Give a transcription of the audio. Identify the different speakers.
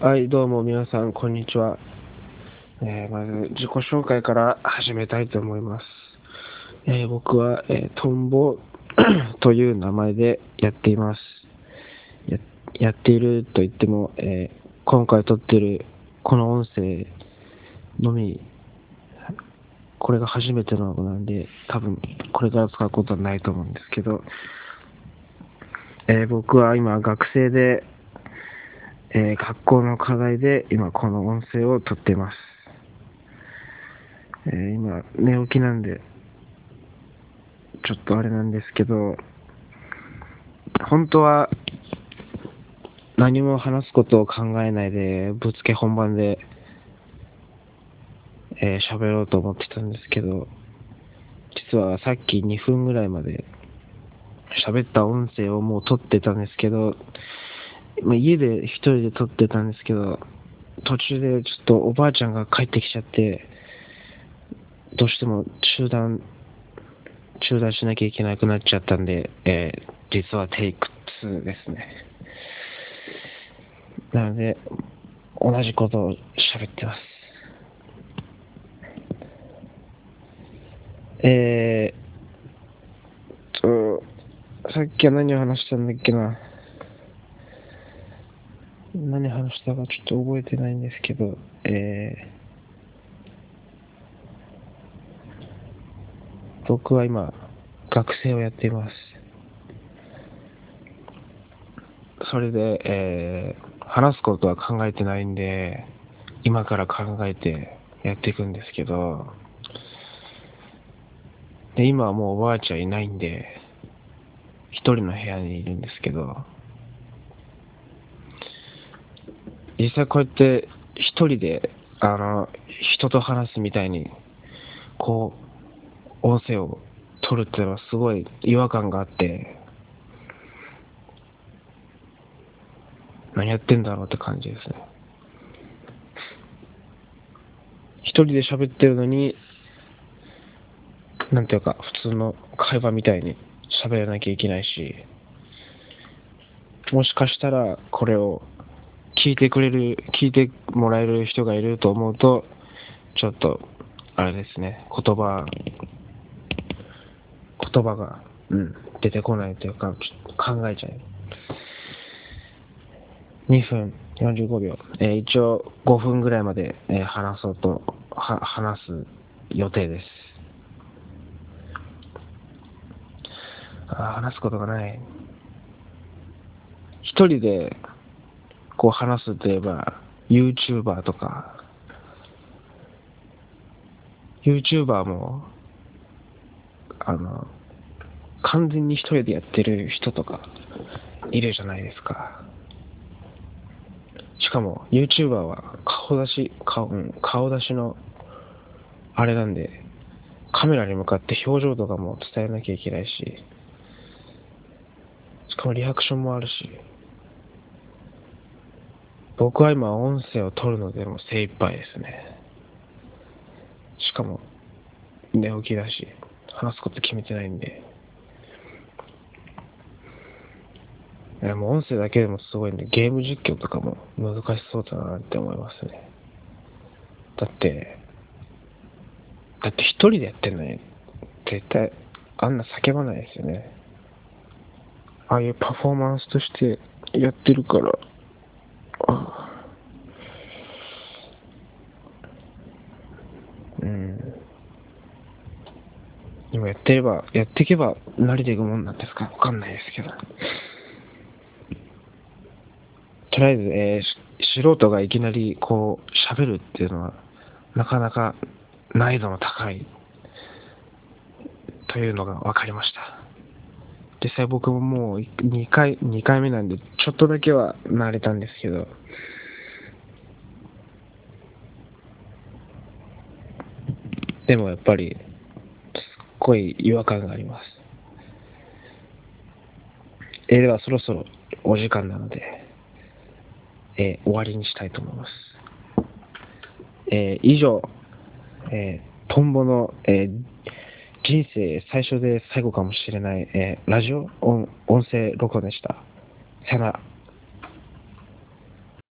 Speaker 1: はい、どうも皆さん、こんにちは。えーまず、自己紹介から始めたいと思います。えー僕は、えートンボ という名前でやっています。ややっていると言っても、えー今回撮ってるこの音声のみ、これが初めてのなんで、多分これから使うことはないと思うんですけど、えー僕は今学生で、えー学校の課題で今この音声を撮っています。えー今寝起きなんで、ちょっとあれなんですけど、本当は何も話すことを考えないで、ぶつけ本番で、えー喋ろうと思ってたんですけど、実はさっき2分ぐらいまで喋った音声をもう撮ってたんですけど、まあ家で一人で撮ってたんですけど、途中でちょっとおばあちゃんが帰ってきちゃって、どうしても中断、中断しなきゃいけなくなっちゃったんで、えー実はテイク2ですね。なので、同じことを喋ってます。えーと、さっきは何を話したんだっけな。何話したかちょっと覚えてないんですけど、えー僕は今、学生をやっています。それで、えー話すことは考えてないんで、今から考えてやっていくんですけど、で、今はもうおばあちゃんいないんで、一人の部屋にいるんですけど、実際こうやって一人で、あの、人と話すみたいに、こう、音声を取るっていうのはすごい違和感があって、何やってんだろうって感じですね。一人で喋ってるのに、なんていうか、普通の会話みたいに喋らなきゃいけないし、もしかしたらこれを聞いてくれる、聞いてもらえる人がいると思うと、ちょっと、あれですね、言葉、言葉が、うん、出てこないというか、ちょっと考えちゃう。2分45秒。えー一応5分ぐらいまで、えー話そうと、は、話す予定です。あ話すことがない。一人で、こう話すといえば、YouTuber とか、YouTuber も、あの、完全に一人でやってる人とか、いるじゃないですか。しかも YouTuber は顔出し、顔うん顔出しのあれなんで、カメラに向かって表情とかも伝えなきゃいけないし、しかもリアクションもあるし、僕は今音声を取るのでもう精一杯ですね。しかも寝起きだし、話すこと決めてないんで、いやもう音声だけでもすごいんで、ゲーム実況とかも難しそうだなって思いますね。だって、だって一人でやってんのに、絶対、あんな叫ばないですよね。ああいうパフォーマンスとしてやってるから、あうん。今やってれば、やっていけば慣れていくもんなんですか？わかんないですけど。とりあえず、えー素人がいきなりこう喋るっていうのはなかなか難易度の高いというのが分かりました。実際僕ももう2回、2回目なんでちょっとだけは慣れたんですけど、でもやっぱりごい違和感があります。えーではそろそろお時間なので、えー終わりにしたいと思います。えー以上、えートンボの、え人生最初で最後かもしれない、えラジオ音声録音でした。さよなら。